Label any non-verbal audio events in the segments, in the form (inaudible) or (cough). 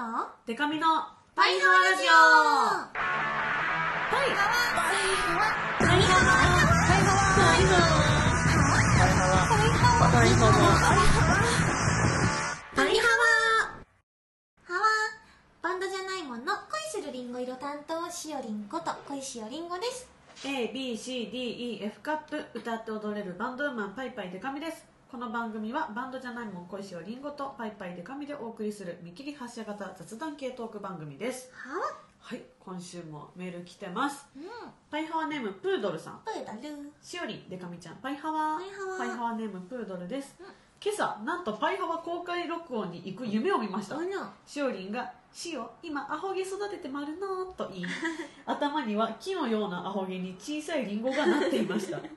とデカミのパイハワラジオ。はいパイハワ。パイハワ。パイハワ。パイハワ。ハワ。バンドじゃないもの恋するりんご色担当しおりんこと恋しおりんごです ABCDEF カップ歌って踊れるバンドウーマンパイパイデカミですこの番組はバンドじゃないもん恋しおりんごとパイパイデカミでお送りする見切り発車型雑談系トーク番組です。はわはい今週もメール来てます。うん。パイハワネームプードルさん。プードル。しおりんデカミちゃんパイハワ。パイハワ。ネームプードルです、うん。今朝なんとパイハワ公開録音に行く夢を見ました。しおりんが「しお今アホ毛育ててまるの」と言い。(laughs) 頭には木のようなアホ毛に小さいリンゴがなっていました。(laughs)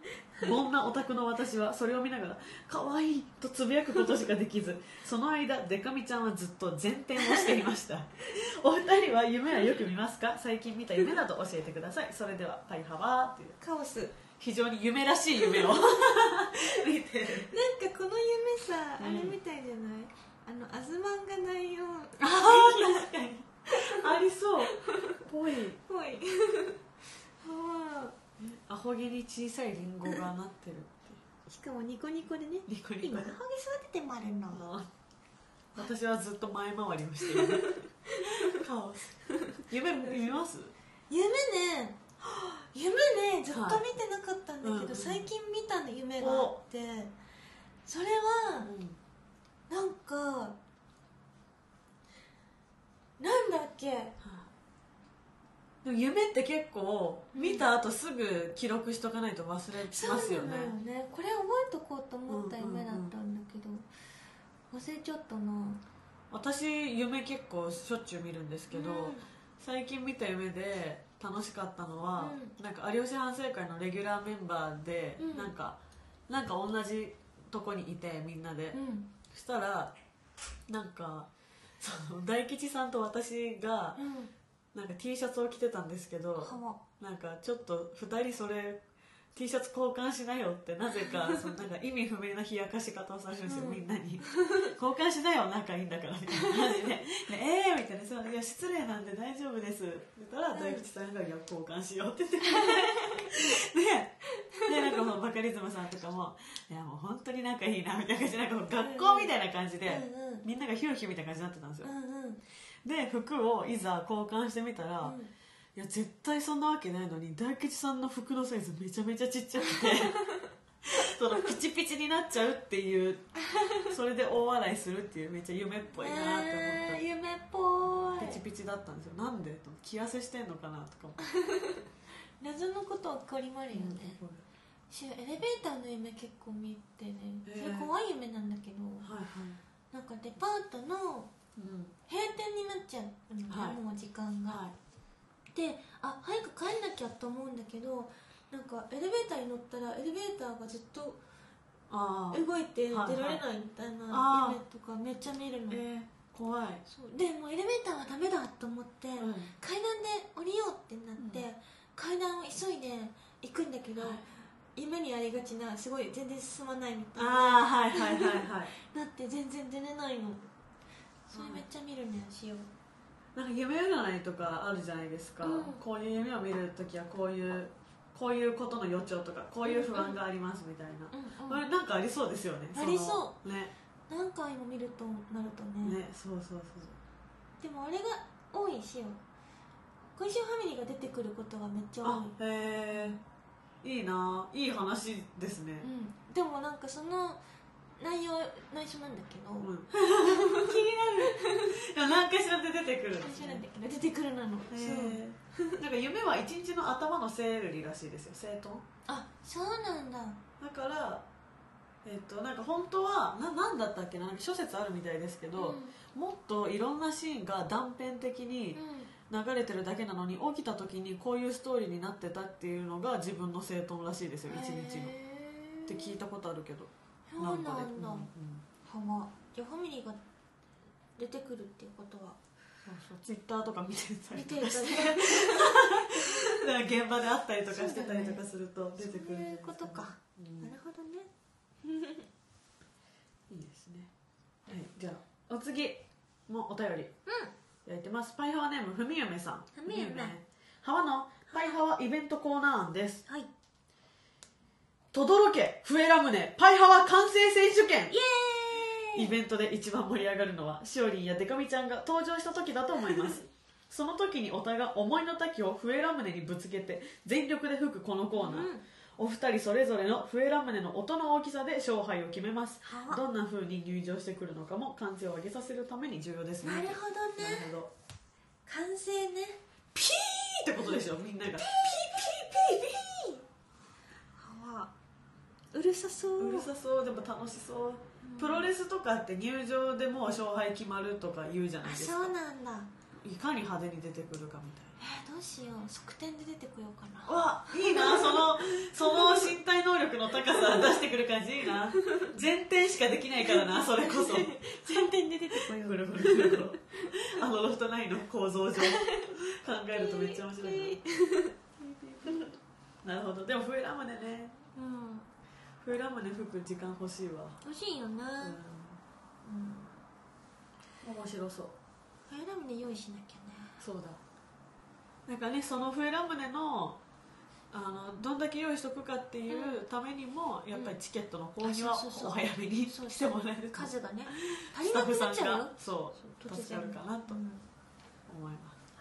こんなオタクの私はそれを見ながら「かわいい」とつぶやくことしかできずその間デカミちゃんはずっと前転をしていました。(laughs) お二人は夢はよく見ますか？最近見た夢など教えてください。それではパイハワーという。カオス。非常に夢らしい夢を。見てる。なんかこの夢さ、うん。あれみたいじゃない？あのアズマンが内容っああ確かに。ありそう。ぽい。ぽい。(laughs) はアホ毛に小さいリンゴがなってるって。あしかもニコニコでね。ニコニコで。今アホ毛育ててまるの。あ私はずっと前回りをしている。(laughs) カオス。夢見ます？夢ね。(gasps) 夢ね。ずっと見てなかったんだけど、はい。うん。最近見た夢があって。それはなんかなんだっけ？でも夢って結構見た後すぐ記録しとかないと忘れますよね。そうなのよね。これ覚えとこうと思った夢だったんだけど、忘れちゃったな。私夢結構しょっちゅう見るんですけど、うん。最近見た夢で楽しかったのは、なんか有吉反省会のレギュラーメンバーで、うん。なんかなんか同じとこにいてみんなで、うんそしたらなんかその大吉さんと私がうん。なんか T シャツを着てたんですけどなんかちょっと2人それ T シャツ交換しなよってなぜか (laughs) そのなんか意味不明な冷やかし方をされるんですよ、うん。みんなに。交換しなよ仲いいんだからみたいな感じで。(laughs) でええー、みたいな。そういや失礼なんで大丈夫です。って言ったらうん。大吉さんがいや交換しようって言ってくれて。(laughs) ででなんかもうバカリズムさんとかもいやもう本当に仲いいなみたいな感じでなんか学校みたいな感じで、うんうんみんながヒューヒューみたいな感じになってたんですよ、うんうん。で服をいざ交換してみたら、いや絶対そんなわけないのに大吉さんの服のサイズめちゃめちゃちっちゃくて (laughs) そのピチピチになっちゃうっていうそれで大笑いするっていうめっちゃ夢っぽいなって思った、えー夢っぽい。ピチピチだったんですよ。なんで？と気痩せしてんのかなとか思って、(laughs) 謎のことはかりまるよね、うんしエレベーターの夢結構見てね。それ怖い夢なんだけど、はいはい、なんかデパートのうん。閉店になっちゃうのね、はい。もう時間が、はであ早く帰んなきゃと思うんだけどなんかエレベーターに乗ったらエレベーターがずっと動いて出らはいれないみたいな夢とかめっちゃ見るの、えー、怖い、でもうエレベーターはダメだと思って、うん。階段で降りようってなって、うん。階段を急いで行くんだけど、はい。夢にありがちなすごい全然進まないみたいなああはいはいはいはい。(laughs) なって全然出れないの。それめっちゃ見るねしようなんか夢占いとかあるじゃないですか、うん。こういう夢を見るときはこういうこういうことの予兆とかこういう不安がありますみたいな、うんこれなんかありそうですよね。ありそう。のね何回も見るとなるとね。ねそうそうそうでもあれが多いしよ小石ファミリーが出てくることがめっちゃ多い。あへえいいないい話ですね、うん、でもなんかその内容内緒なんだけど、うん。(laughs) 気になる。何かしらで出てくるんです内緒なんだねけど出てくるなの。そう。なんか夢は一日の頭のセーリらしいですよ。整頓。あそうなんだ。だからえっとなんか本当はな何だったっけな？諸説あるみたいですけど、もっといろんなシーンが断片的にうん、流れてるだけなのに起きた時にこういうストーリーになってたっていうのが自分の整頓らしいですよ。一日の。って聞いたことあるけどそうなんだ。うんうんじゃあファミリーが出てくるっていうことは。そうそう。ツイッターとか見てたりととかして。(laughs) 現場で会ったりとかしてたりとかすると (laughs) 出てくるんじゃないですそういうことか。うん。なるほどね。(laughs) いいですね。はいじゃあお次もうお便り。焼いてます。パイハワネームふみゆめさん。ふみゆめ。ハワのパイハワイベントコーナー案です。はいとどろけ笛ラムネパイハワ完成選手権。イベントで一番盛り上がるのはしおりんやデカミちゃんが登場した時だと思います。(laughs) その時にお互い思いの丈を笛ラムネにぶつけて全力で吹くこのコーナー、うん。お二人それぞれの笛ラムネの音の大きさで勝敗を決めます。はどんな風に入場してくるのかも歓声を上げさせるために重要ですね。なるほどね。完成ね。ピーってことでしょみんながはうるさそう。うるさそうでも楽しそう。プロレスとかって入場でもう勝敗決まるとか言うじゃないあですか。そうなんだ。いかに派手に出てくるかみたいな。えー、どうしよう。側転で出てこようかな。わいいな。そのその身体能力の高さ出してくる感じいいな。前転しかできないからなそれこそ。前転で出てこよぐるぐるぐるぐるあのロフトナインの構造上。考えるとめっちゃ面白いな。なるほど。でも笛ラムネね。うん笛ラムネ吹く時間欲しいわ。欲しいよなうん。うん面白そう。ファイラムネ用意しなきゃね。そうだ。なんかねその笛ラムネのあのどんだけ用意しとくかっていうためにも、やっぱりチケットの購入はお早めにそうしてもらえると。数がね足りスタッフなくなっちゃうよ。さんがそう突助かるかなとうん。思います、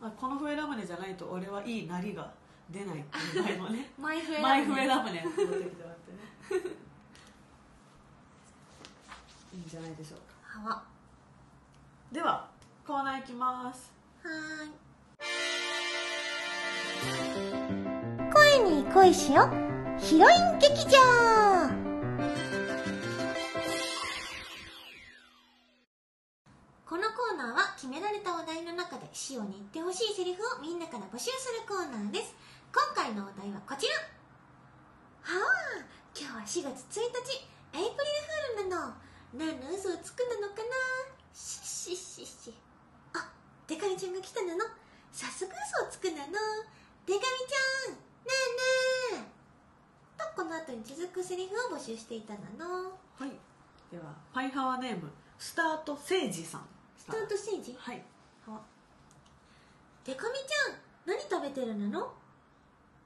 まあ、この笛ラムネじゃないと俺はいいなりが出ない。っていう場合もね。マイラムネ持ってきてもらってね。(laughs) いいんじゃないでしょうか。はわ。ではコーナーいきます。はーい。声に恋しよ。ヒロイン劇場。このコーナーは決められたおシオに言ってほしいセリフをみんなから募集するコーナーです今回のお題はこちらはあ今日は4月1日エイプリルフールなの何の嘘をつくなのかなししししあデカミちゃんが来たなの早速嘘をつくなのデカミちゃんねえねえとこの後に続くセリフを募集していたなのはいではパイハワーネームスタートセイジさんスタートステージはいデカミちゃん何食べてるなの？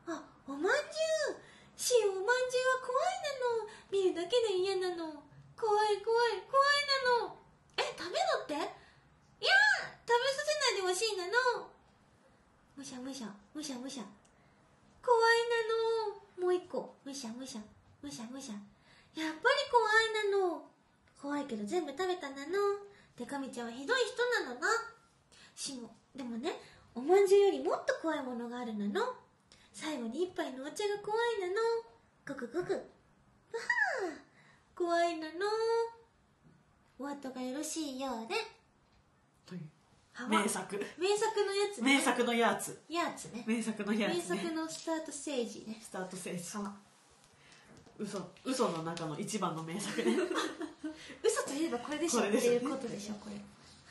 あおまんじゅう。しおまんじゅうは怖いなの。見るだけで嫌なの。怖い怖い怖いなの。え食べろって？いや食べさせないでほしいなの。むしゃむしゃむしゃむしゃ怖いなの。もう一個。むしゃむしゃむしゃむしゃやっぱり怖いなの。怖いけど全部食べたなの。デカミちゃんはひどい人なのな。しもでもねおまんじゅうよりもっと怖いものがあるなの。最後に一杯のお茶が怖いなの。ごくごくわあ。怖いなの。お後がよろしいようで。という。名作。名作のやつね。名作のやつ。やつね。名作のや名つね。作のスタートステージね。スタートセイジ。嘘。嘘の中の一番の名作ね。(laughs) 嘘といえばこれでしょ。っていうことでしょこれ。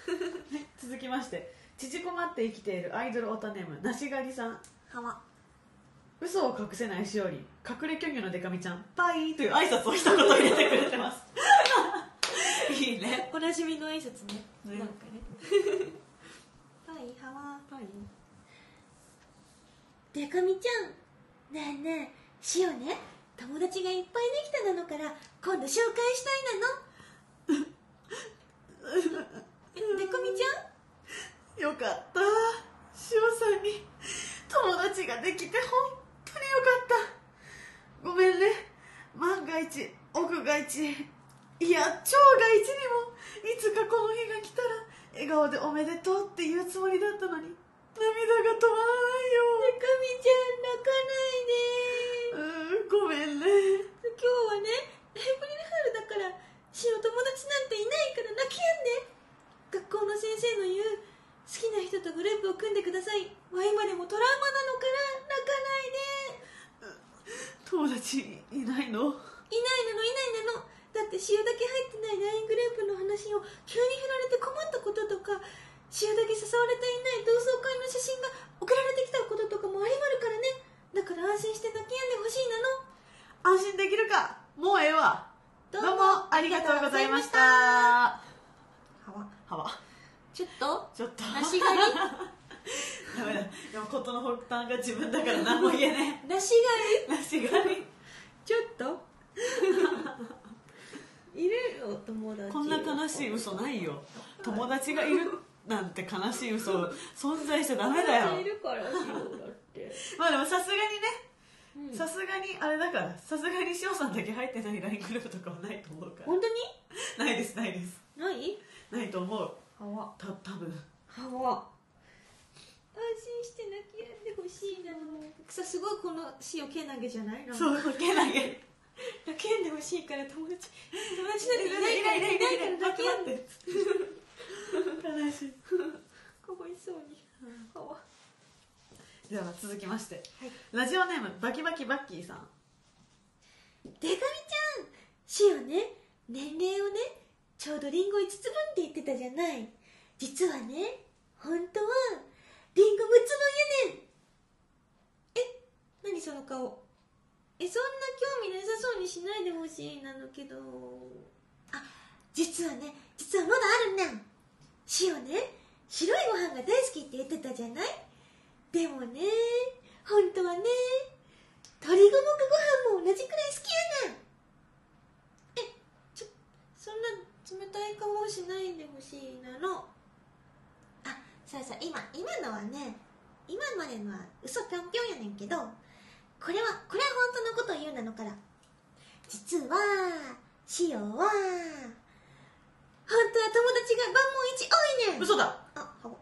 (laughs) 続きまして縮こまって生きているアイドルオタネームなしがりさん。はわ嘘を隠せないしおり隠れ巨乳のデカミちゃんパイという挨拶を一言入れてくれてます。(laughs) いいね。おなじみの挨拶ね。ね。なんかね。はいはわパイ？デカミちゃん。ねえねえシオね。友達がいっぱいできたなのから今度紹介したいなの。(laughs) デカミちゃん？よかった。しおさんに友達ができて本当によかった。ごめんね。万が一奥が一いや超が一にもいつかこの日が来たら笑顔でおめでとうって言うつもりだったのに涙が止まらデカミちゃん泣かないで。ないようーんごめんね。今日はねエイプリルフールだからシオ友達なんていないから泣きやんで学校の先生の言う好きな人とグループを組んでください。は今でもトラウマなのから泣かないで。友達いないの？いないのいないの。だって塩だけ入ってない LINE グループの話を急に振られて困ったこととか塩だけ誘われていない同窓会の写真が送られてきたこととかもありまるからね。だから安心して泣きやんでほしいなの。安心できるか？もうええわ。どどうもありがとうございました。ははわわちちょっと？ちょっと。梨狩り？(laughs) ダメだ。でも事の発端が自分だから何も言えね梨え梨狩り？狩り。ちょっと？(laughs) いるよ友達。こんな悲しい嘘ないよ。友達がいるなんて悲しい嘘存在しちゃダメだよ。いるからだって。まあでもさすがにね。うん。さすがにあれだから。さすがに塩さんだけ入ってない LINE グループとかはないと思うから。本当に？ないですないです。ない？ないと思う。はわ。た多分。はわ。安心して泣き止んでほしいな。さすごいこの詩をけなげじゃない？なんか。そうけなげ。泣き止んでほしいから友達 (laughs) 友達なんていないからい。ない。から泣き止んで悲しい。かわい。そうにはわでは続きまして、はい。ラジオネームバキバキバッキーさんでかみちゃんしおね年齢をねちょうどリンゴ5つ分って言ってたじゃない。実はね本当はリンゴ6つ分やねん。え何その顔。えそんな興味なさそうにしないでほしいなのけど。あ実はね実はまだあるんだしおね白いご飯が大好きって言ってたじゃない。でもね本当はね鶏五目ご飯も同じくらい好きやなえちょそんな冷たい顔をしないでほしいなの。あそうそう今今のはね今までのは嘘ぴょんぴょんやねんけどこれはこれは本当のことを言うなのから。実はシオは本当は友達が万問一多いねん。嘘だ。あはわ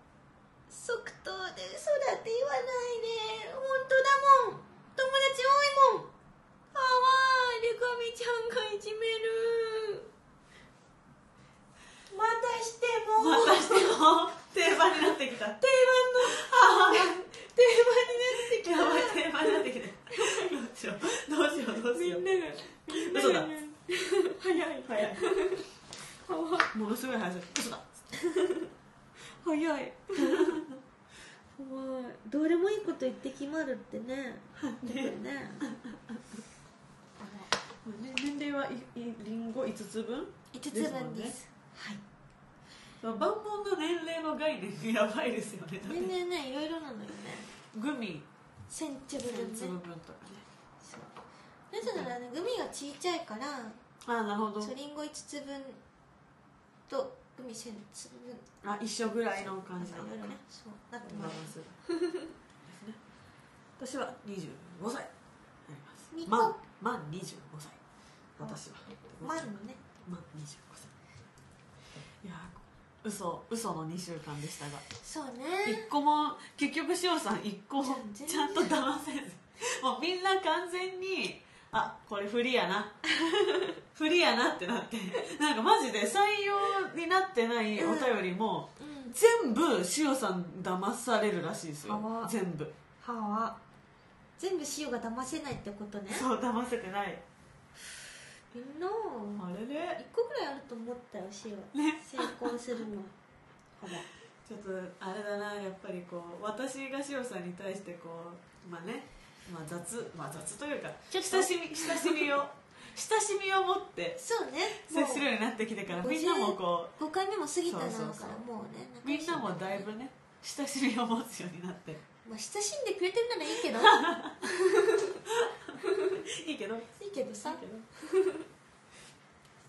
即答で嘘だって言わないで本当だもん。友達多いもん。あわーでかみちゃんがいじめるまたしても。またしても定番になってきた。定番の定やばい番に定番になってきた。どうしようどうしよう。どうしようなってきた嘘だ早い早いものすごい早さ嘘だ早い早いどうでもいいこと言って決まるってねねね年齢はいいリンゴ5つ分5つですもんね分ですはい万問の年齢の概念やばいですよね。年々ねいろいろなのよね。グミ。センチ分ね。1000粒分とかね。そう。なぜならねグミがちっちゃいからああなるほど。そうリンゴ5つ分とグミ1000粒分。あ一緒ぐらいの感じなのかそうなってます。ンスです。ね私は25歳。ります。日満本満25歳。私は。マルのね。満25歳いやー嘘嘘の2週間でしたが。そう一ね個も結局塩さん一個ちゃんと騙せず。もうみんな完全にあこれ不利やな。(laughs) 不利やなってなって。なんかマジで採用になってないお便りも、うん。全部塩さん騙されるらしいですよ。全部。はわ。全部塩が騙せないってことね。そう騙せてないみんな。あれね。1個ぐらいあると思ったよ塩ね。成功するの。はわちょっとあれだなやっぱりこう私が塩さんに対してこうまあね、まあ、雑まあ雑というか親しみ親しみを (laughs) 親しみを持ってそうね。接するようになってきてからみんなもこ5回目も過ぎたなのからもうねうみんなもだいぶね親しみを持つようになってまあ親しんでくれてるならいいけど。いいけど。いいいいけど。さ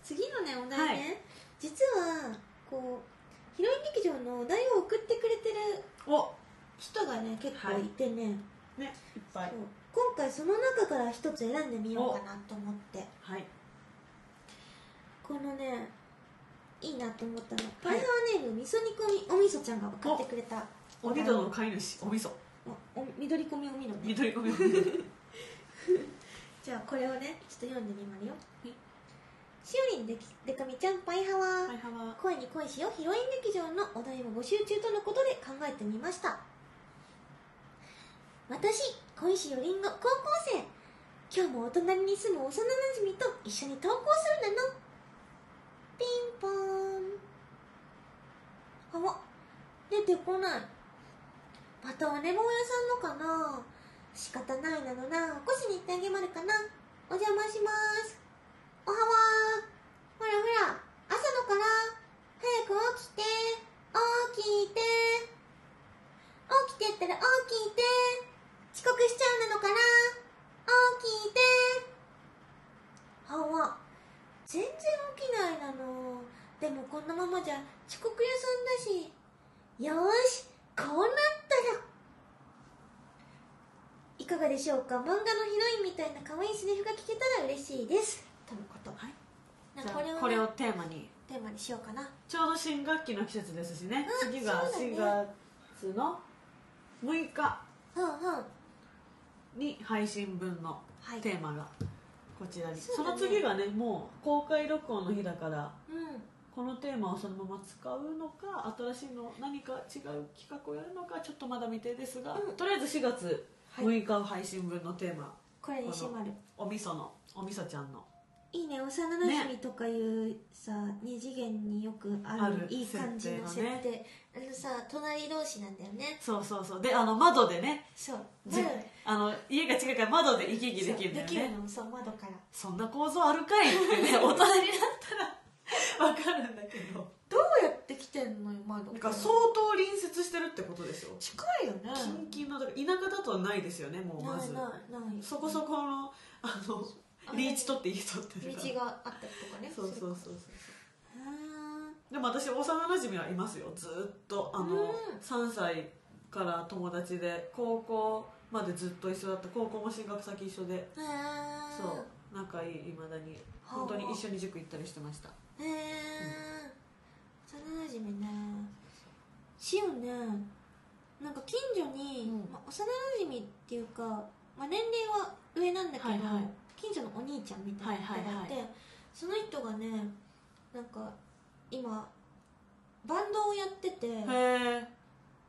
次のねお題ね、はい。実はこうヒロイン劇場のお題を送ってくれてるお。人がね結構いてね、ねいっぱい。今回その中から一つ選んでみようかなと思って。はい。このねいいなと思ったの。パイハーネームみそ煮込みおみそちゃんが送ってくれた。おみどの飼い主おみそおお緑込みおみの？ね緑込みおみそじゃあこれをねちょっと読んでみまるよ。しおりんでかみちゃんパイハワ。ー、はいはわ恋に恋しよう。ヒロイン劇場のお題を募集中とのことで考えてみました。私恋しよりんご高校生。今日もお隣に住む幼なじみと一緒に登校するなの。ピンポーン。あわ。出てこないまたお寝坊屋さんのかな？仕方ないなのな。起こしに行ってあげまるかな？お邪魔します。おはわ。ほらほら。朝のから。早く起きて。起きて。起きてったら起きて。遅刻しちゃうなのかな？起きて。はわ。全然起きないなの。でもこのままじゃ遅刻屋さんだし。よーし。こうなったらいかがでしょうか？漫画のヒロインみたいな可愛いセリフが聞けたら嬉しいです。とのこと。はい。なじゃこれを,、あこれをテーマに。テーマにしようかな。ちょうど新学期の季節ですしね。うん次がそう4だ月の6日に配信分のはい。テーマがこちらに、そうだね。その次がねもう公開録音の日だから。うんこのテーマをそのまま使うのか新しいの何か違う企画をやるのかちょっとまだ未定ですが、うん。とりあえず4月はい。6日配信分のテーマ、これに締まる。おみそのおみそちゃんの。いいね。幼なじみとかいうさ、二次元によくあるいい感じの設設定定あのさ隣同士なんだよね。そうそうそう。であの窓でね。そう。あの家が近いから窓で行き来できるんだよそう。できねるの。そう窓から。そんな構造あるかいってね大人になったら (laughs) 分かるんだけど。どうやって来てんのよ窓だから相当隣接してるってことでしょ近いよね。近々のだから田舎だとないですよねもうまず。ないないない。そこそこのあのリーチ取っていい人ってる。から道があったりとかね。そうそうそうそうでも私幼馴染はいますよずっと。あの、うん。3歳から友達で高校までずっと一緒だった。高校も進学先一緒で。そう。仲いいいまだに。はあ本当に一緒に塾行ったりしてましたへえ幼なじみね。しおね。なんか近所に、うん。まあ、幼なじみっていうか、まあ、年齢は上なんだけど、はいはい。近所のお兄ちゃんみたいな人がいて、はいはいはその人がねなんか今バンドをやってて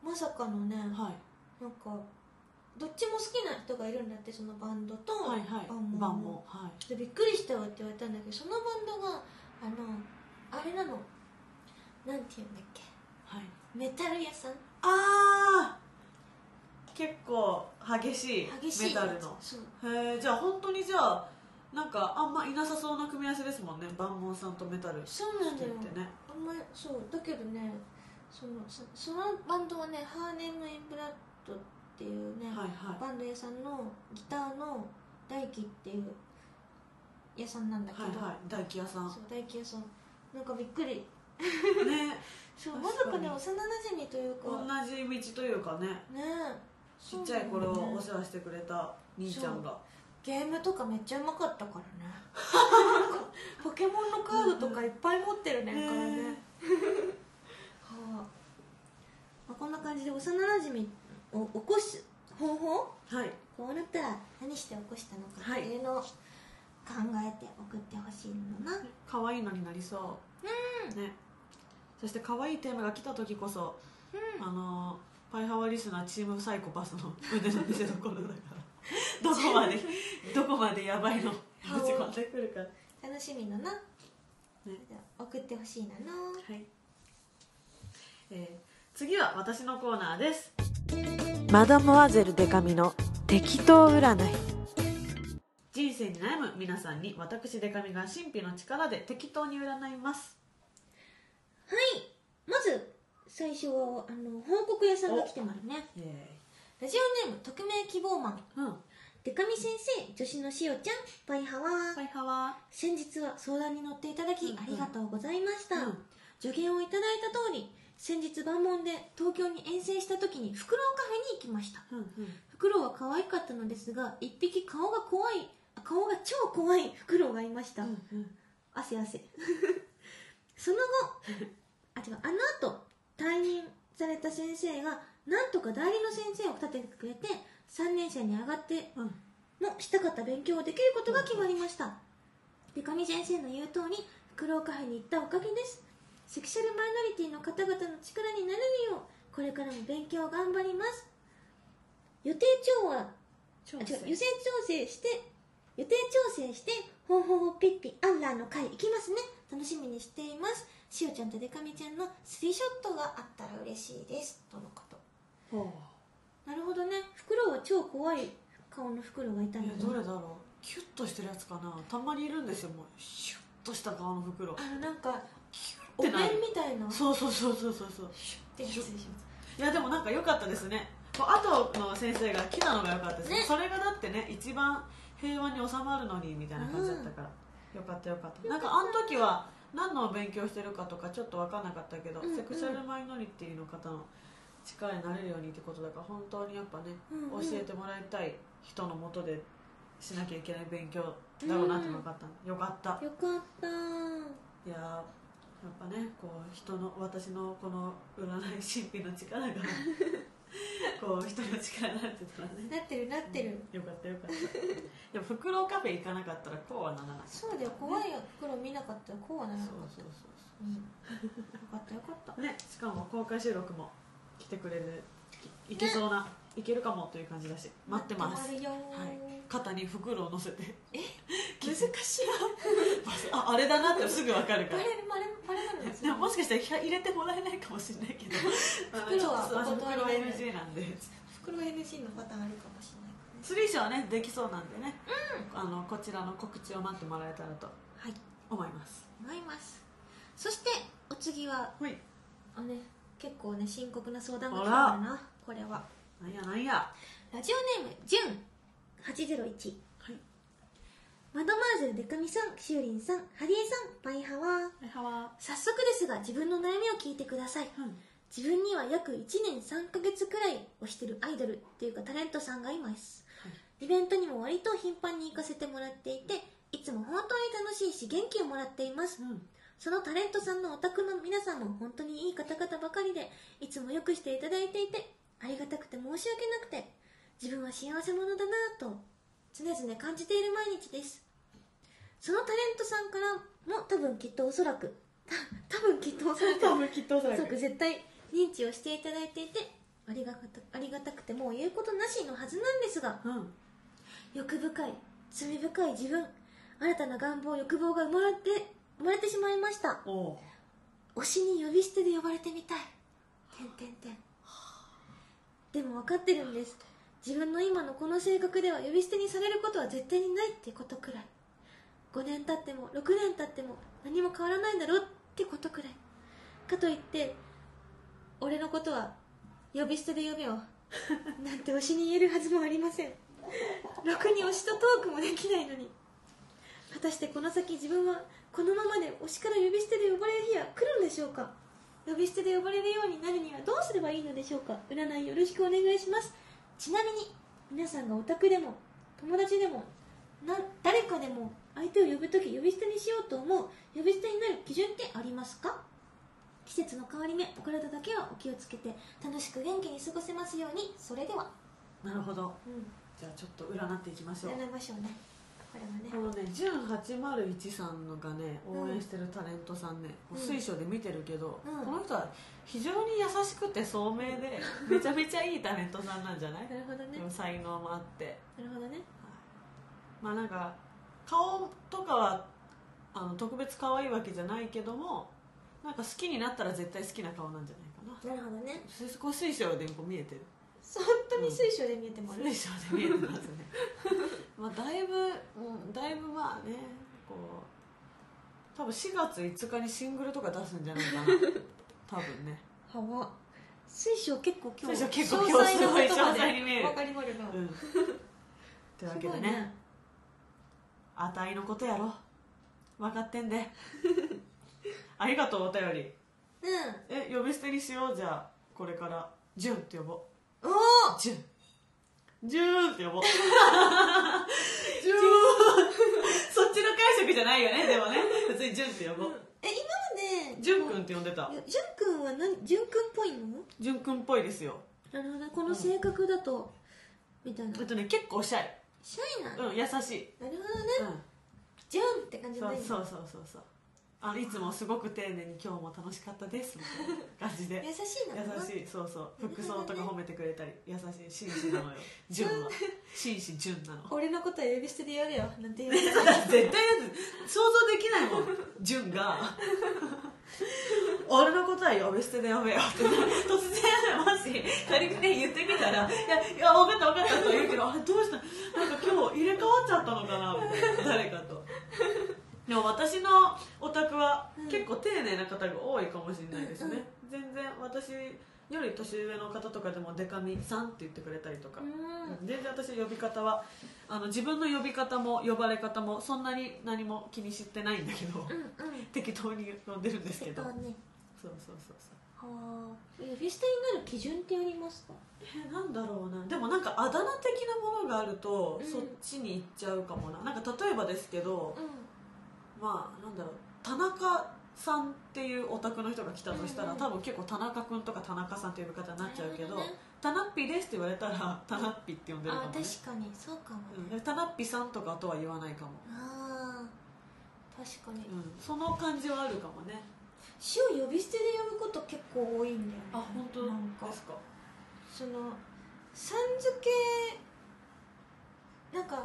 まさかのね、はい。なんかどっちも好きな人がいるんだってそのバンドとはいはい。バンモン万もはい。でびっくりしたわって言われたんだけどそのバンドがあのあれなの。なんて言うんだっけ。はい。メタル屋さん。ああ結構激しい激しいメタルの。そう。へえじゃあ本当にじゃあなんかあんまいなさそうな組み合わせですもんね。万門さんとメタルそうなんだよ。ね。あんまりそう。だけどねそのそそのバンドはねハーネム・イン・ブラッドっていうね、はいはバンド屋さんのギターの大輝っていう屋さんなんだけど、いはいはい。大木屋さん。そう大輝屋さん。なんかびっくり。ね。(laughs) そうまさかね幼なじみというか。同じ道というかね。ね。ちっちゃい頃お世話してくれた兄ちゃんが。ゲームとかめっちゃうまかったからね。(laughs) ポケモンのカードとかいっぱい持ってるねんからね、(laughs) はあ。まあ、こんな感じで幼なじみを起こす方法？はい。こうなったら何して起こしたのかっていうのを考えて送ってほしいのな、可愛いのになりそう。ね。そして可愛いテーマが来た時こそうん。あのパイハワリスナーチームサイコパスの腕の (laughs) 見せ所だから。どこまで (laughs) どこまでやばいの？ぶち込んでくるか。楽しみのな、じゃあ送ってほしいなの。はい、えー次は私のコーナーです。マダモアゼルデカミの適当占い人生に悩む皆さんに私デカミが神秘の力で適当に占います。はい。まず最初はあの報告屋さんが来てますね。ラジオネーム匿名希望マン。うん。デカミ先生女子のしおちゃん。バイハワー、パイハワ先日は相談に乗っていただきうんうん。ありがとうございました、うん。助言をいただいた通り先日万門で東京に遠征した時にフクロウカフェに行きました。うんうん。フクロウは可愛かったのですが一匹顔が怖い。あ顔が超怖いフクロウがいました、うんうん。汗汗。(laughs) その後あ違うあの後退任された先生がなんとか代理の先生を立ててくれて3年生に上がってうん。もしたかった勉強をできることが決まりました。でかみ先生の言う通りフクロウカフェに行ったおかげです。セクシャルマイノリティの方々の力になれるようこれからも勉強を頑張ります。予定調和予選調整して予定調整してほうほうほうピッピアンラーの回行きますね。楽しみにしています。しおちゃんとデカミちゃんのスリーショットがあったら嬉しいです。とのこと。ほなるほどね。フクロウは超怖い顔のフクロウがいたうえんだねどれだろう？キュッとしてるやつかな。たまにいるんですよ。もうシュッとした顔の袋。あのなんかキュッお面てなる。みたいな。そうそうそうそうそう。そういやでもなんか良かったですね。こう後の先生が来たのが良かったですね。ね。それがだってね一番平和に収まるのにみたいな感じだったから、よかったよかった。なんかあの時は何の勉強してるかとかちょっと分かんなかったけど、うんうん。セクシャルマイノリティの方の力になれるようにってことだから本当にやっぱね、うんうん。教えてもらいたい人のもとでしなきゃいけない勉強だろうなって分かった、よかった。よかった。いやーやっぱねこう人の私のこの占い神秘の力がこう人の力になってたらね。なってるなってる、よかったよかった。でもフクロウカフェ行かなかったらこうはならない。そうだよ怖いよ。袋見なかったらこうはならなかった。そうそうそううん、よかったよかった。ねしかも公開収録も来てくれるいいけそうな、いけるかもという感じだし待ってます。はい。肩に袋を乗せて。難 (laughs) しい。(laughs) ああれだなってすぐ分かるから。バレるバレるバレるんです？でももしかしたら入れてもらえないかもしれないけど。(laughs) 袋は袋 NG なんで。袋 NG のパターンあるかもしれない。スリーショーはねできそうなんでね、あのこちらの告知を待ってもらえたらとはい。思います。思います。そしてお次はほい。あね結構ね深刻な相談が来たからな。これは。なんやなんや。ラジオネームじゅん801はいマドマーゼルデカミさんシューリンさんハリエさんバイハワー。早速ですが自分の悩みを聞いてください。うん。自分には約1年3ヶ月くらいをしてるアイドルっていうかタレントさんがいます。イベントにも割と頻繁に行かせてもらっていていつも本当に楽しいし元気をもらっています。うん。そのタレントさんのお宅の皆さんも本当にいい方々ばかりでいつもよくしていただいていてありがたくて申し訳なくて自分は幸せ者だなぁと常々感じている毎日です。そのタレントさんからも多分きっとおそらくた (laughs) 多分きっとおそらく多分きっとおそららくく絶対認知をしていただいていてありがたありがたくてもう言うことなしのはずなんですがうん。欲深い罪深い自分新たな願望欲望が生まれて生まれてしまいました。推しに呼び捨てで呼ばれてみたい。てんてんてん。でも分かってるんです自分の今のこの性格では呼び捨てにされることは絶対にないってことくらい。5年経っても6年経っても何も変わらないだろうってことくらい。かといって俺のことは呼び捨てで呼べよ。(laughs) なんて推しに言えるはずもありません。ろくに推しとトークもできないのに。果たしてこの先自分はこのままで推しから呼び捨てで呼ばれる日は来るんでしょうか。呼び捨てで呼ばれるようになるにはどうすればいいのでしょうか。占いよろしくお願いしますちなみに皆さんがオタクでも友達でもな誰かでも相手を呼ぶとき呼び捨てにしようと思う呼び捨てになる基準ってありますか？季節の変わり目お体だけはお気をつけて楽しく元気に過ごせますように。それでは。なるほど。うん。じゃあちょっと占っていきましょう。やりましょうねこれはね。このね純801さんのがね応援してるタレントさんね、うん。水晶で見てるけど、うん。この人は非常に優しくて聡明で (laughs) めちゃめちゃいいタレントさんなんじゃない？なるほどね。でも才能もあって。なるほどね。まあなんか顔とかはあの特別可愛いわけじゃないけどもなんか好きになったら絶対好きな顔なんじゃないかな。なるほどね。そこ水晶でこう見えてる本当に水晶で見えてもらう、水晶で見えてますね。(laughs) まあだいぶ、うん、だいぶまあねこう多分4月5日にシングルとか出すんじゃないかな。(laughs) 多分ね。はわ水晶結構今日水晶結構今日すごい詳細に見える。わかりまるな、うん。というわけでねあたいのことやろ。分かってんで。ありがとうお便り。うえ呼び捨てにしようじゃあこれから「ジュン」って呼ぼう。んおおジュンジューンって呼ぼう。ジューンそっちの解釈じゃないよねでもね。普通にジュンって呼ぼう。え今までジュン君って呼んでた。ジュン君は何ジュン君っぽいの？ジュン君っぽいですよ。なるほど。この性格だと、みたいな。えっとね結構シャイ。シャイな、うん優しい。なるほどね。うん。ジュンって感じじゃないそうそうそうそうそうあのいつもすごく丁寧に今日も楽しかったですみたいな感じで。(laughs) 優しいのかな優しいそうそう。服装とか褒めてくれたり優しい紳士なのよ。(laughs) 純は紳士純なの。俺のことは呼び捨てでやるよなんて言うの？(laughs) 絶対だって想像できないもん。純が。俺のことは呼び捨てで呼べよって突然もし仮にね言ってみたら「いやいや分かった分かった」とは言うけどあれどうした？なんか今日入れ替わっちゃったのかなみたいな。誰かと。いでも私のお宅はうん。結構丁寧な方が多いかもしれないですね、全然私より年上の方とかでもデカミさんって言ってくれたりとか、うん。全然私呼び方はあの自分の呼び方も呼ばれ方もそんなに何も気にしてないんだけど、うんうん。適当に呼んでるんですけど。そうそうそうそうはあ。呼び捨てになる基準ってありますか？えなんだろうな。でもなんかあだ名的なものがあると、うん。そっちに行っちゃうかもな。なんか例えばですけど、うんまあなんだろう田中さんっていうオタクの人が来たとしたら、多分結構田中君とか田中さんっていう呼び方になっちゃうけどなるほどね「タナッピです」って言われたら「タナッピ」って呼んでるかあも、ね、確かにそうかもうんね、でタナッピさんとかとは言わないかも、ああ確かに。うん、その感じはあるかもね。死を呼び捨てで呼ぶこと結構多いんだよねあ本当？なんか。ですか？そのさん付けなんか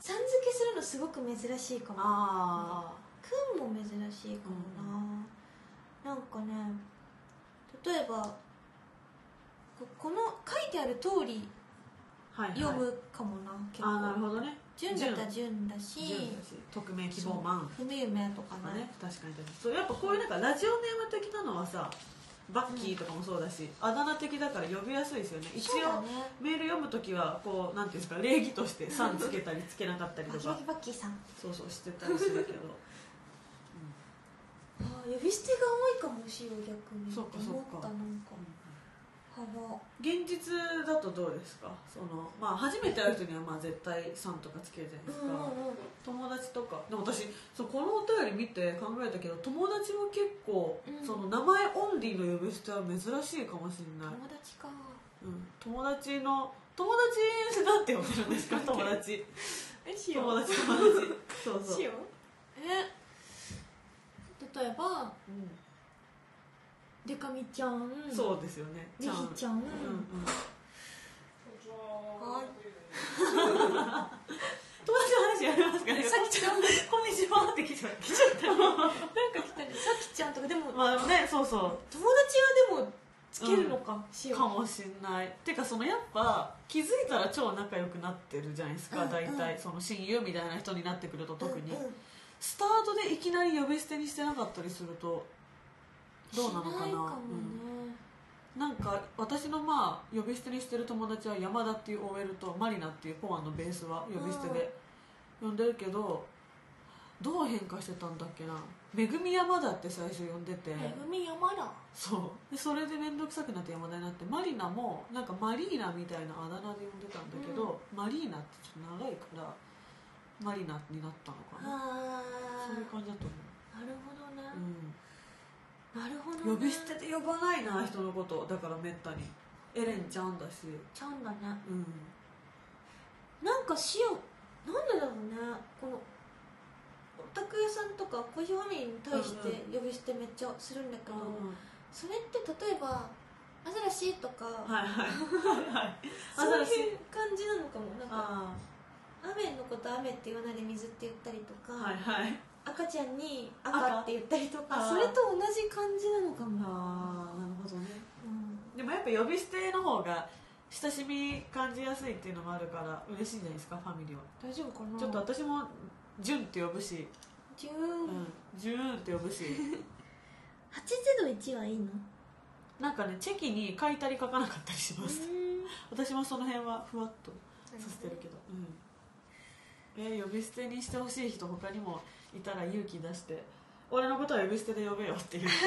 さん付けするのすごく珍しいかも。あくんも珍しいかもな、なんかね例えばここの書いてある通り読むかもな、結構。ああなるほどね。純だったら純だし。匿名希望マン不明名とかねね。確かに確かに。そうやっぱこういうなんかラジオネーム的なのはさバッキーとかもそうだし、あだ名的だから呼びやすいですよね。一応、メール読む時はこうなんていうんですか礼儀として「さん」つけたりつけなかったりとか。バッキーさん。そうそうしてたりするけど。(laughs) あー呼び捨てが多いかもしれない逆に。そっかそっか。思ったなんか幅現実だとどうですか？その、まあ、初めて会う人にはまあ絶対「さん」とかつけるじゃないですか、友達とか。でも私そうこのお便り見て考えたけど友達も結構、うん。その名前オンリーの呼び捨ては珍しいかもしれない、友達か。うん、友達の友達なんて呼んでるんですか？(laughs) 友達。え友達友達。(laughs) そうそう、塩え例えばうデカミちゃん。ん、そうですよね。ねひちゃん、うん。うんはい友達の話やりますかねさきちゃん。こんにちはって来ちゃ来ちゃった。なんか来たね。さきちゃんとかでも、まあねそうそう。友達はでもつけるのか、塩かもしんない。てかそのやっぱ気づいたら超仲良くなってるじゃないですか、うん。大体。その親友みたいな人になってくると特に、うんうん。スタートでいきなり呼び捨てにしてなかったりするとどうなのかな？しなね、うんなんか私のまあ呼び捨てにしてる友達は山田っていう OL とマリナっていうポアンのベースは呼び捨てで呼んでるけどどう変化してたんだっけな？めぐみ山田って最初呼んでて、めぐみ山だ？そう。でそれで面倒くさくなって山田になってマリナもなんかマリーナみたいなあだ名で呼んでたんだけど、マリーナってちょっと長いからマリナになったのかな。あそういう感じだと思なるほどね、う、なるほど、ね、うん、呼び捨てで呼ばないな人のこと。だからめったに。エレンちゃんだし。ちゃんだね。うん。なんか塩なんでだろうね。このお宅屋さんとかコーヒーファミリーに対して呼び捨てめっちゃするんだけど、それって例えば「アザラシ」とか、(laughs) はいはい。そういう感じなのかも。なんかあ雨のこと雨って言わないで水って言ったりとか、あはいはい赤ちゃんに赤？って言ったりとか。赤それと同じ感じなのかも、ああなるほどね。うん。でもやっぱ呼び捨ての方が親しみ感じやすいっていうのもあるから嬉しいんじゃないですかファミリーは。大丈夫かな？ちょっと私も「純」って呼ぶし。十「うん、純」って呼ぶし。(laughs) 801はいいの？なんかねチェキに書いたり書かなかったりします。うん。私もその辺はふわっとさせてるけど、うん、えー呼び捨てにしてほしい人他にもいたら勇気出して俺のことは呼び捨てで呼べよって言って。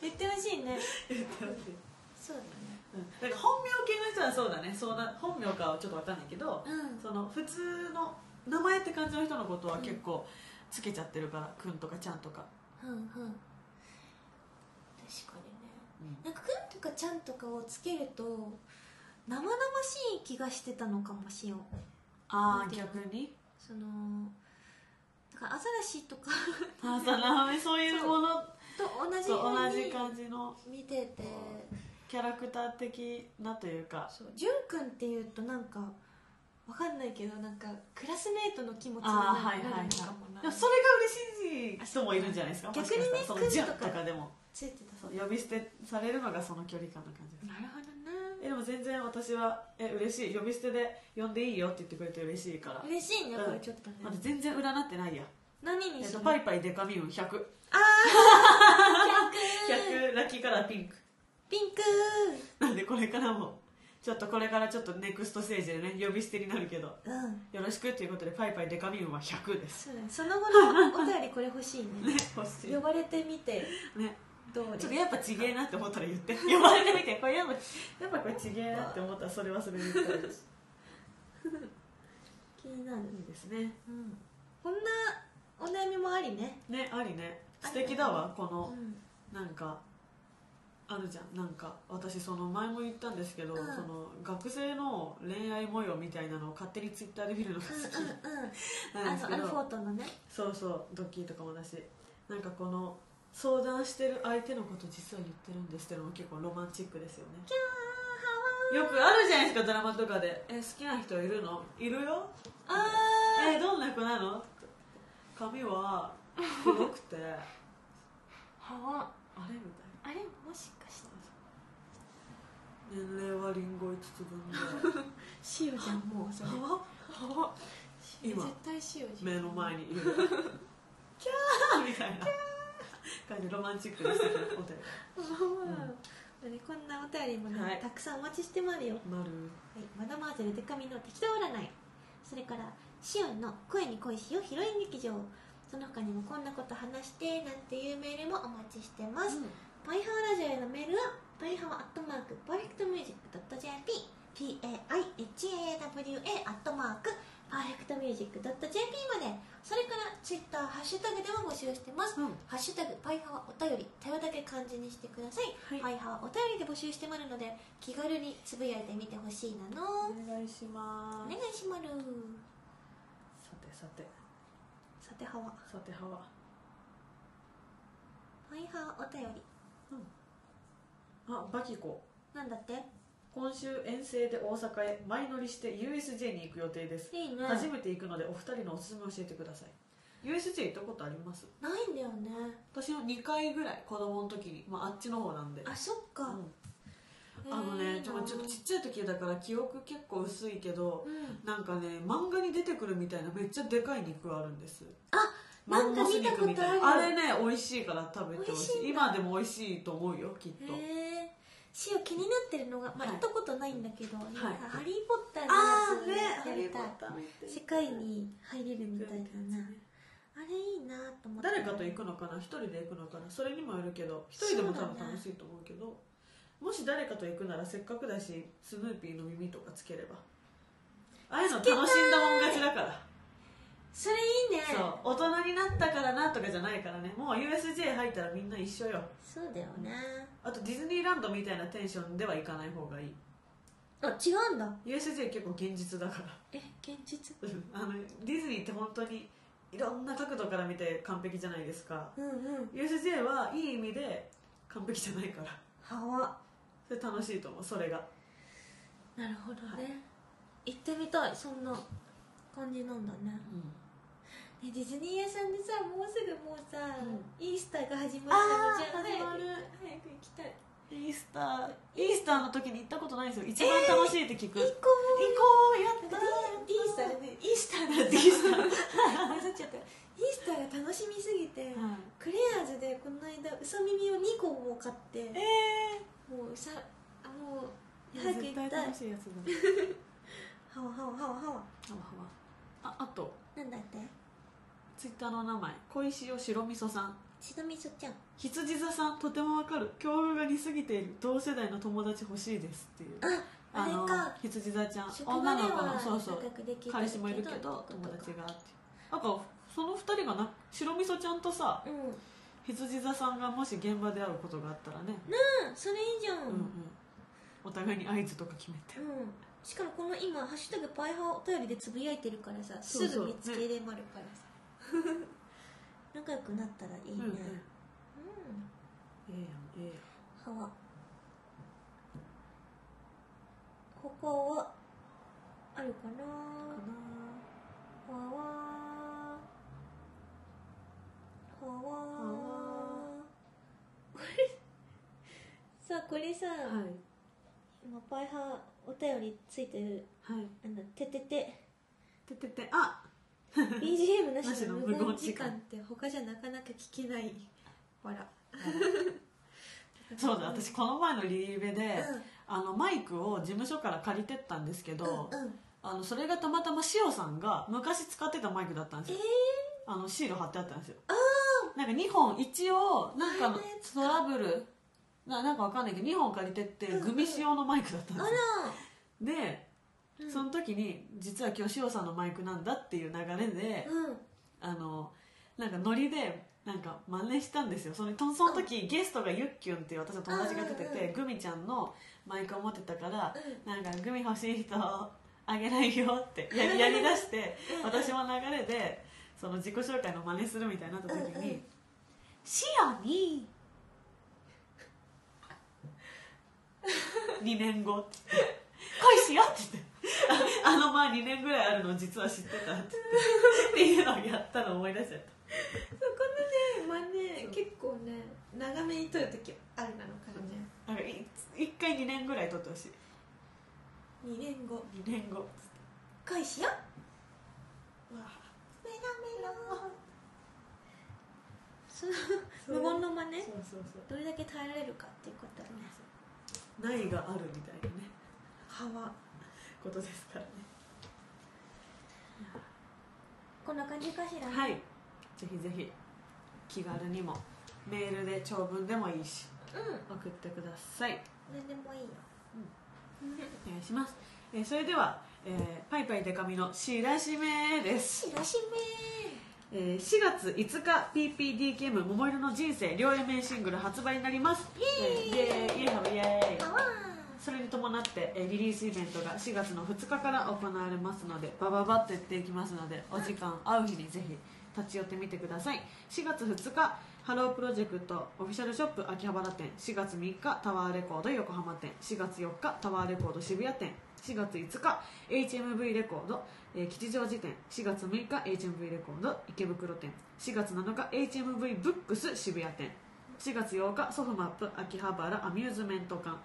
言ってほしいね。言ってほしい。そうだね。うんだから本名系の人はそうだね。そうだ本名かはちょっと分かんないけどうん。その普通の名前って感じの人のことは結構つけちゃってるから「くん」とか「ちゃん」とか、うんうん。確かにね。なんか「くん」とか「ちゃん」とかをつけると生々しい気がしてたのかもしようああ逆に？そのなんかアザラシとか。あさなそういうもの。と同じ同じに感じの。見てて。キャラクター的なというか。そうじゅんくんっていうとなんかわかんないけどなんかクラスメートの気持ちになるはいはいはい。なるのかもなでもそれが嬉しい人もいるんじゃないですか。逆にねもしかしたら。そのジとかでも。ついてた。そう呼び捨てされるのがその距離感な感じえでも全然私はえ嬉しい。呼び捨てで呼んでいいよって言ってくれて嬉しいから。な嬉しいねうん。これちょっとね。まだ全然占ってないやえっと、何にするパイパイデカミウン100あー100 100ラッキーカラーピンク。ピンク。なんでこれからもちょっとこれからちょっとネクストステージでね呼び捨てになるけどうん。よろしくということでパイパイデカミウンは100です。そうだね。その後のお便りこれ欲しいね。(laughs) ね欲しい。呼ばれてみて。ねちょっとやっぱちげえなって思ったら言って。(laughs) 呼ばれてみて。これやっぱやっぱこれちげえなって思ったらそれはそれで言ったらいいです。気になる、いいですね。うん、こんなお悩みもありね。ねありね。素敵だわこのうん。なんかあるじゃん。なんか私その前も言ったんですけど、うん。その学生の恋愛模様みたいなのを勝手にツイッターで見るのが好き。うんうんうん。なんですけあのアルフォどートのね。そうそうドッキリとかもだし。なんかこの相談してる相手のこと実は言ってるんですってのも結構ロマンチックですよね。よくあるじゃないですかドラマとかで「え好きな人いるの？いるよ」あえどんな子なの?」髪は黒くて。(laughs) ーはわあれ？みたいな。あれ？もしかして。年齢はリンゴ5つ分で塩じゃんもう。それはわはわ今目の前にいる。(laughs) キャー！みたいな感じロマンチックでしたけどお便うん。(laughs) ねこんなお便りもね、はいたくさんお待ちしてまるよ、はい、り丸マドモアゼルでか美の適当占い。それからシオンの声に恋しようヒロイン劇場。その他にもこんなこと話してなんていうメールもお待ちしてます、パイハワラジオへのメールはパイハワアットマークパーフェクトミュージック .jp PAIHAWA アットマークパーフェクトミュージック .jp まで。それからツイッターハッシュタグでも募集してます、うん。ハッシュタグパイハワお便り手話だけ漢字にしてください、はい。パイハワお便りで募集してまるので気軽につぶやいてみてほしいなの、お願いしまお願いしまるす。さてさて。さてはわ。さてはわ。パイハワお便り。あバキコなんだって？今週遠征で大阪へ前乗りして USJ に行く予定です。いいね。初めて行くのでお二人のおすすめ教えてください。USJ 行ったことあります？ないんだよね。私も2回ぐらい子供の時に、まあ、あっちの方なんで。あそっか、うん。あのねちょちょっとちっちゃい時だから記憶結構薄いけどうん。なんかね漫画に出てくるみたいなめっちゃでかい肉あるんです。あなんか見たことある。マンモス肉みたいな。あれね美味しいから食べてほしい。今でも美味しいと思うよきっと。へえ塩気になってるのが、まあ、はい。行ったことないんだけど、なんかはい。ハリー・ポッターあのやつやりたい。世界に入れるみたいだなあれいいなと思って。誰かと行くのかな？一人で行くのかな？それにもよるけど一人でも多分楽しいと思うけどもし誰かと行くならせっかくだしスヌーピーの耳とかつければ。ああいうの楽しんだもん勝ちだからそれいいね。そう。大人になったからなとかじゃないからね。もう USJ 入ったらみんな一緒よ。そうだよね。あとディズニーランドみたいなテンションでは行かない方がいい。あ違うんだ。USJ 結構現実だから。え現実？うん。あのディズニーって本当にいろんな角度から見て完璧じゃないですか。うんうん。USJ はいい意味で完璧じゃないから。はわ。それ楽しいと思うそれが。なるほどね、は行ってみたいそんな感じなんだね。ねディズニー屋さんでさもうすぐもうさ、うん。イースターが始まるのじゃあー始まる。早く行きたい。イースター。イースターの時に行ったことないんですよ。一番楽しいって聞く、行行ここう。やったイースターイースターだ。イースター。混ざっちゃった。イースターが楽しみすぎて、はクレアーズでこの間うさ耳を2個も買っていえもうさあもうー、早く行きた。い楽しいやつだ。はわはわはわはわはわはわああと。なんだって？ツイッターの名前小石尾白味噌さん。白味噌ちゃん。羊座さんとてもわかる。境遇が似すぎている。同世代の友達欲しいですっていう。ああれのか羊座ちゃん。女の子のはそうそう。彼氏もいるけど友達がってなんかその二人がな白味噌ちゃんとさうん。うん羊座さんがもし現場で会うことがあったらね、それいいじゃん、うんうん、お互いに合図とか決めて。うん。しかもこの今「ハッシュタグパイハワお便り」でつぶやいてるからさすぐ見つけれまるからさ、(laughs) 仲良くなったらいいね。うんうん。うん、ええやんええやん。は。わ他はあるかな。かな。は。わは。わこれさこれさ、はい。今パイハワお便りついてる。はい。あのててて。ててて。あ BGM なしのの無無言時間って他じゃなかなか聞けない。ほらそうだ私この前のリリーベで、うん。あのマイクを事務所から借りてったんですけど、うんうん。あのそれがたまたましおさんが昔使ってたマイクだったんですよ、あのシール貼ってあったんですよ。なんか2本一応なんかトラブルななんかわかんないけど2本借りてってうんうん。グミ仕様のマイクだったんあですよ、ら。でうん。その時に実は今日しおさんのマイクなんだっていう流れで、うん。あのなんかノリでなんか真似したんですよ。そのとその時ゲストがゆっきゅんっていう私の友達が出てうんうんてグミちゃんのマイクを持ってたからうなんかグミ欲しい人あげないよってややりだして私も流れでその自己紹介の真似するみたいになった時うんうん。に「しおに2年後」(laughs) って言って「恋しよ」って言ってあ (laughs) あのまあ2年ぐらいあるの実は知ってたってっていうのをやったの思い出しちゃった。そこのねまあね結構ね長めに撮る時あるなのからねな。んかい一回2年ぐらい撮ってほしい。2年後。2年後。恋しよ。わメラメラその無言の真似？そうそうそう。どれだけ耐えられるかっていうことだね。ないがあるみたいなね。歯はことですからね。こんな感じかしら。はい。ぜひぜひ気軽にもメールで長文でもいいしうん。送ってください。何でもいいよ。お願いします、えーそれでは、えーパイパイデカミの知らしめです、しらしえー4月5日 PPDKM 桃色の人生両 A 面シングル発売になります。イエーイ。イエーイイエーイそれに伴ってリリースイベントが4月の2日から行われますのでバババッとやっていきますのでお時間合う日にぜひ立ち寄ってみてください。4月2日ハロープロジェクトオフィシャルショップ秋葉原店。4月3日タワーレコード横浜店。4月4日タワーレコード渋谷店。4月5日 HMV レコード、えー吉祥寺店。4月6日 HMV レコード池袋店。4月7日 HMV ブックス渋谷店。4月8日ソフマップ秋葉原アミューズメント館。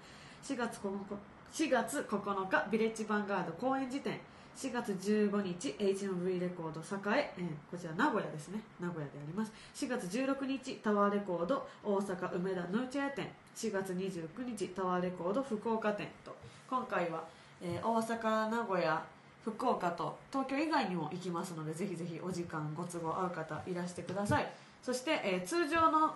4月9日4月9日ビレッジヴァンガード高円寺店4月15日 HMV レコード栄、え。ーこちら名古屋ですね。名古屋であります。4月16日タワーレコード大阪梅田ヌーチェア店。4月29日タワーレコード福岡店と。今回は、えー大阪名古屋福岡と東京以外にも行きますのでぜひぜひお時間ご都合合う方いらしてください。そして、えー通常の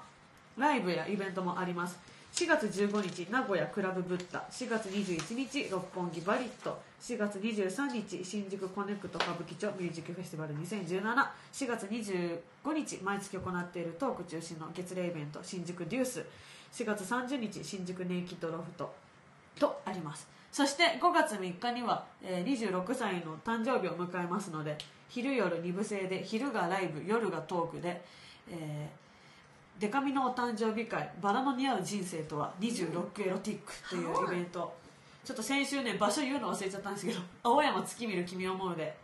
ライブやイベントもあります。4月15日名古屋クラブブッダ。4月21日六本木バリット。4月23日新宿コネクト歌舞伎町ミュージックフェスティバル。20274月25日毎月行っているトーク中心の月例イベント。新宿デュース。4月30日新宿ネイキッドロフトとあります。そして5月3日には、えー26歳の誕生日を迎えますので昼夜2部制で昼がライブ夜がトークで、えーデカミのお誕生日会「バラの似合う人生とは26エロティック」というイベント、ちょっと先週ね場所言うの忘れちゃったんですけど青山月見る君を思うで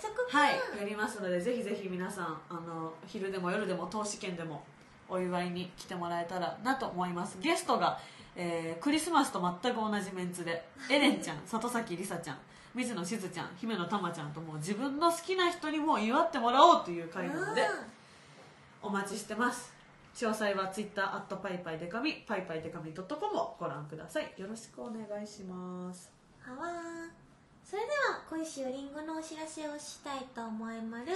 そこか。はいやりますのでぜひぜひ皆さんあの昼でも夜でも投資券でもお祝いに来てもらえたらなと思います。ゲストが、えークリスマスと全く同じメンツでエレンちゃん里崎りさちゃん水野しずちゃん姫野たまちゃんともう自分の好きな人にも祝ってもらおうという会なのでお待ちしてます詳細は Twitter アットパイパイデカミパイパイデカミ .com をご覧ください。よろしくお願いします。はわー。それでは小石よりんごのお知らせをしたいと思いまる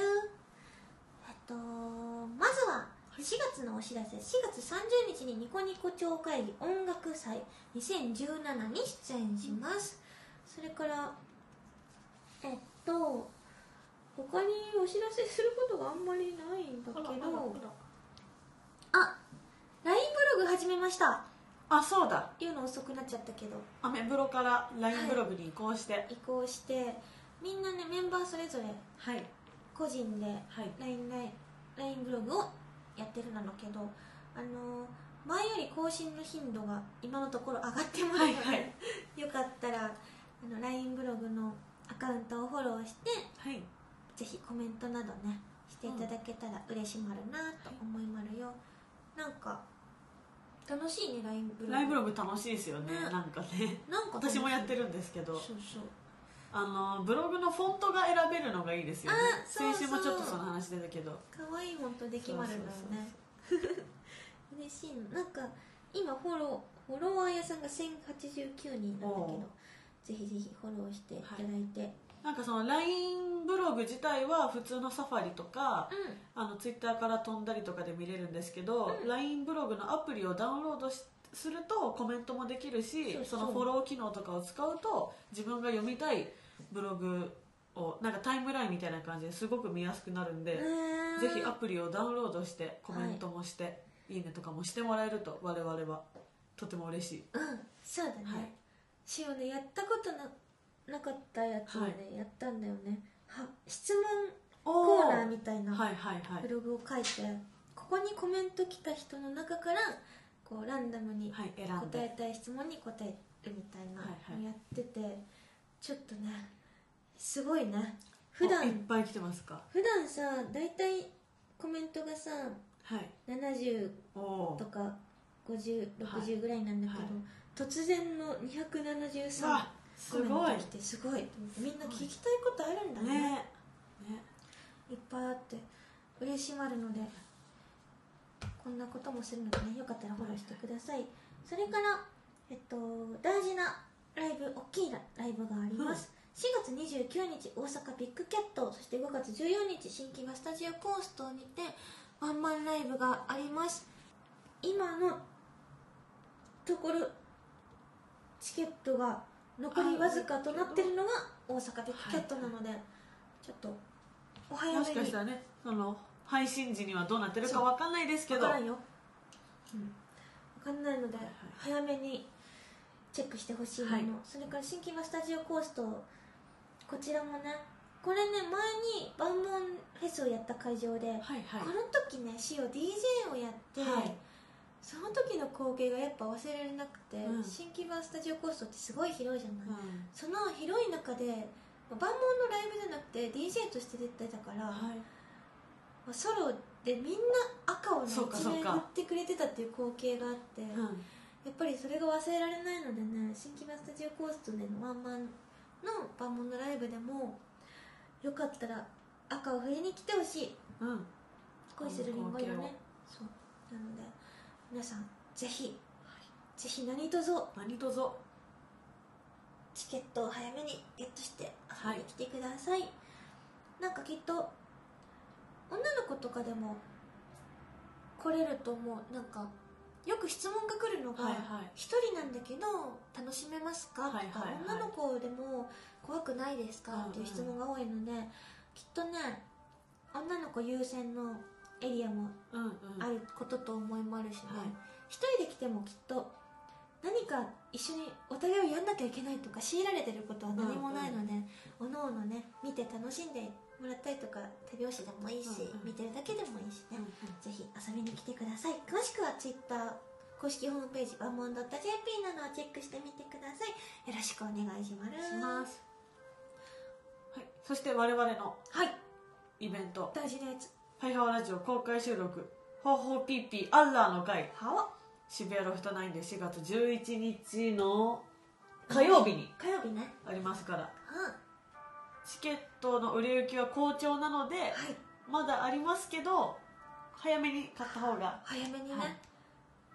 えっとまずは4月のお知らせ。4月30日にニコニコ超会議音楽祭2017に出演します。それからえっと他にお知らせすることがあんまりないんだけどあ LINE ブログ始めました。あそうだ。言うの遅くなっちゃったけど。アメブロから LINE ブログに移行して。移行してみんなねメンバーそれぞれはい。個人ではい。LINE, LINE ブログをやってるなのけどあの前より更新の頻度が今のところ上がってますので、はいはい。(laughs) よかったらあの LINE ブログのアカウントをフォローしてはい。ぜひコメントなどねしていただけたら嬉しまるなと思いまるよ、なんか楽しいね LINE ブログ。LINE ブログ楽しいですよねね。なんかね。なんか私もやってるんですけど。そうそう。あのブログのフォントが選べるのがいいですよね。あそうそう。先週もちょっとその話出たけど。可愛い本当できまるんだよね。(laughs) 嬉しいの。なんか今フォローフォロワー屋さんが1089人なんだけおどぜひぜひフォローしていただいて、なんかその LINE ブログ自体は普通のサファリとかうん。あの Twitter から飛んだりとかで見れるんですけど、うん。LINE ブログのアプリをダウンロードしするとコメントもできるしそのフォロー機能とかを使うと自分が読みたいブログをなんかタイムラインみたいな感じですごく見やすくなるんで、うんぜひアプリをダウンロードしてコメントもして、い、いねとかもしてもらえると我々はとても嬉しい、うん。そうだね、はい。しおねやったことななかったやつをね、やったんだよね。は質問コーナーみたいなはいはいはい。ブログを書いて、ここにコメント来た人の中からこうランダムに答えでたい質問に答えるみたいなはいはい。のやってて、ちょっとねすごいね。普段おいっぱい来てますか？普段さ大体コメントがさはい。70おおとか5060、はいぐらいなんだけど、はい。突然の273わすごい。てすごい。みんな聞きたいことあるんだね。ね。ね。いっぱいあって嬉しまるのでこんなこともするのでねよかったらフォローしてください。それからえっと大事なライブ大きいライブがあります、4月29日大阪ビッグキャット。そして5月14日新木場スタジオコーストにてワンマンライブがあります。今のところチケットが残りわずかとなってるのが大阪ビッグキャットなので、ちょっとお早めに。もしかしたらねその配信時にはどうなってるかわかんないですけど。分からんよ、うん、分かんないので、はい早めにチェックしてほしいもの、はい。それから新木場スタジオコーストこちらもねこれね前に万門フェスをやった会場で、はいはい。この時ねシオ DJ をやって、はいその時の光景がやっぱ忘れられなくて、うん。新木場スタジオコーストってすごい広いじゃない、うん。その広い中で万門のライブじゃなくて DJ として出てたから、はい。まあソロでみんな赤をね一面振ってくれてたっていう光景があって、うん。やっぱりそれが忘れられないのでね新木場スタジオコーストでのワンマンの万門のライブでもよかったら赤を振りに来てほしい。うん。恋するりんご色ね。そう。なので皆さんぜひ、ぜひ何卒何卒。チケットを早めにゲットして遊びに来てください、なんかきっと女の子とかでも来れると思う。なんかよく質問が来るのがはいはい。一人なんだけど楽しめますか?」とか、はいはい。はい女の子でも怖くないですか?」っていう質問が多いので、きっとね女の子優先のエリアもうんうん。あることと思いもあるしね、はい。一人で来てもきっと何か一緒にお互いをやんなきゃいけないとか強いられてることは何もないので、おのおのね見て楽しんでもらったりとか手拍子でもいいし、うんうん。見てるだけでもいいしね、うんぜひ遊びに来てください。詳しくは Twitter 公式ホームページバンモン .jp などをチェックしてみてください。よろしくお願いします。します。はい。そして我々のはい。イベント。大事なやつ「ハイハワラジオ」公開収録「ほうほうピーピーアッラーの会はわ」渋谷ロフト9で4月11日の火曜日に火曜日ね。ありますから。はチケットの売れ行きは好調なのではい。まだありますけど早めに買った方が。早めにね、はい。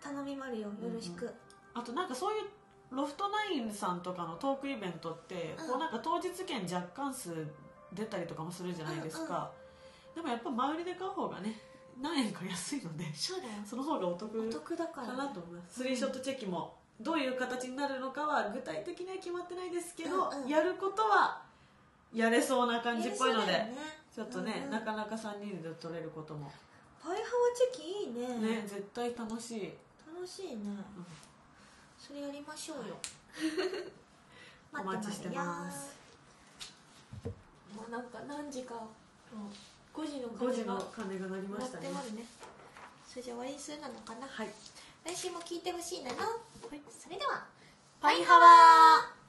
頼みまるよよろしく、あとなんかそういうロフトナインさんとかのトークイベントって、うん。こうなんか当日券若干数出たりとかもするじゃないですか、でもやっぱ前売りで買う方がね何円か安いのでそうだよ。その方がお得お得だかからなと思います。スリーショットチェキもどういう形になるのかは具体的には決まってないですけど、うんうん。やることはやれそうな感じっぽいので、ね。ちょっとね、うんうん。なかなか3人で撮れることも。パイハワチェキいいね。ね絶対楽しい、楽しいね、それやりましょうよ。(laughs) お待ちしてます。もうなんか何時かもう5時の5時のが鐘が鳴りましたね。ね。それじゃ終わりにするなのかな。はい。来週も聞いてほしいなの、それではパイハワー